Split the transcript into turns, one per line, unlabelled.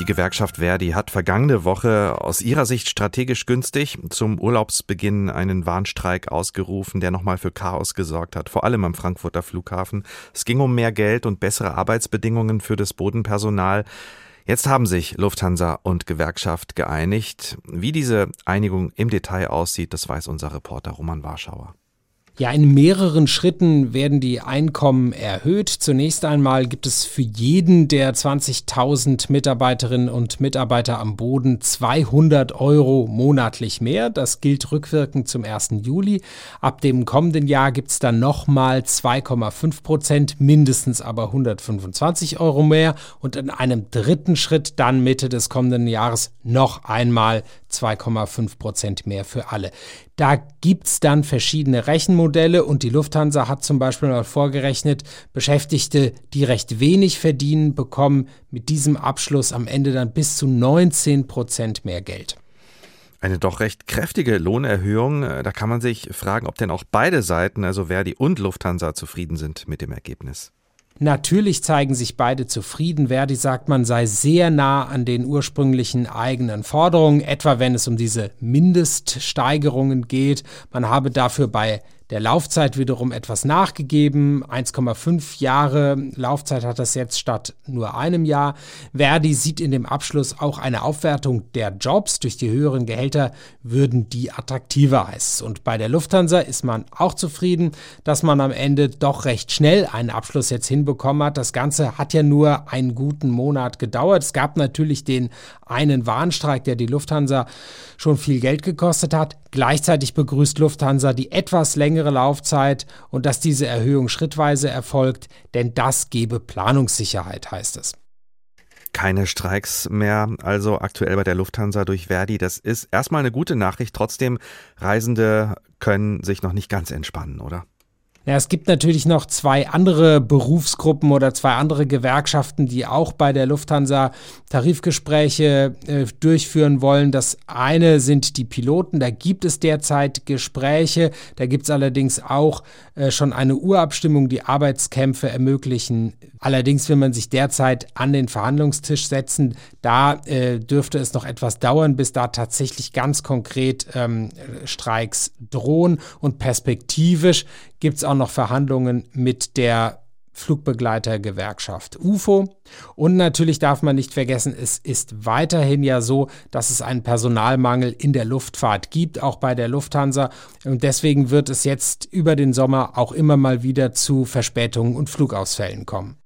Die Gewerkschaft Verdi hat vergangene Woche aus ihrer Sicht strategisch günstig zum Urlaubsbeginn einen Warnstreik ausgerufen, der nochmal für Chaos gesorgt hat, vor allem am Frankfurter Flughafen. Es ging um mehr Geld und bessere Arbeitsbedingungen für das Bodenpersonal. Jetzt haben sich Lufthansa und Gewerkschaft geeinigt. Wie diese Einigung im Detail aussieht, das weiß unser Reporter Roman Warschauer.
Ja, in mehreren Schritten werden die Einkommen erhöht. Zunächst einmal gibt es für jeden der 20.000 Mitarbeiterinnen und Mitarbeiter am Boden 200 Euro monatlich mehr. Das gilt rückwirkend zum 1. Juli. Ab dem kommenden Jahr gibt es dann nochmal 2,5 Prozent, mindestens aber 125 Euro mehr. Und in einem dritten Schritt dann Mitte des kommenden Jahres noch einmal 2,5 Prozent mehr für alle. Da gibt es dann verschiedene Rechenmodelle und die Lufthansa hat zum Beispiel mal vorgerechnet, Beschäftigte, die recht wenig verdienen, bekommen mit diesem Abschluss am Ende dann bis zu 19 Prozent mehr Geld.
Eine doch recht kräftige Lohnerhöhung. Da kann man sich fragen, ob denn auch beide Seiten, also Verdi und Lufthansa, zufrieden sind mit dem Ergebnis.
Natürlich zeigen sich beide zufrieden. Verdi sagt, man sei sehr nah an den ursprünglichen eigenen Forderungen, etwa wenn es um diese Mindeststeigerungen geht. Man habe dafür bei der Laufzeit wiederum etwas nachgegeben. 1,5 Jahre Laufzeit hat das jetzt statt nur einem Jahr. Verdi sieht in dem Abschluss auch eine Aufwertung der Jobs. Durch die höheren Gehälter würden die attraktiver heißt. Und bei der Lufthansa ist man auch zufrieden, dass man am Ende doch recht schnell einen Abschluss jetzt hinbekommen hat. Das Ganze hat ja nur einen guten Monat gedauert. Es gab natürlich den einen Warnstreik, der die Lufthansa schon viel Geld gekostet hat. Gleichzeitig begrüßt Lufthansa die etwas längere Laufzeit und dass diese Erhöhung schrittweise erfolgt, denn das gebe Planungssicherheit, heißt es.
Keine Streiks mehr, also aktuell bei der Lufthansa durch Verdi. Das ist erstmal eine gute Nachricht. Trotzdem, Reisende können sich noch nicht ganz entspannen, oder?
Ja, es gibt natürlich noch zwei andere Berufsgruppen oder zwei andere Gewerkschaften, die auch bei der Lufthansa Tarifgespräche äh, durchführen wollen. Das eine sind die Piloten. Da gibt es derzeit Gespräche. Da gibt es allerdings auch äh, schon eine Urabstimmung, die Arbeitskämpfe ermöglichen. Allerdings will man sich derzeit an den Verhandlungstisch setzen. Da äh, dürfte es noch etwas dauern, bis da tatsächlich ganz konkret ähm, Streiks drohen. Und perspektivisch gibt es auch noch Verhandlungen mit der Flugbegleitergewerkschaft UFO. Und natürlich darf man nicht vergessen, es ist weiterhin ja so, dass es einen Personalmangel in der Luftfahrt gibt, auch bei der Lufthansa. Und deswegen wird es jetzt über den Sommer auch immer mal wieder zu Verspätungen und Flugausfällen kommen.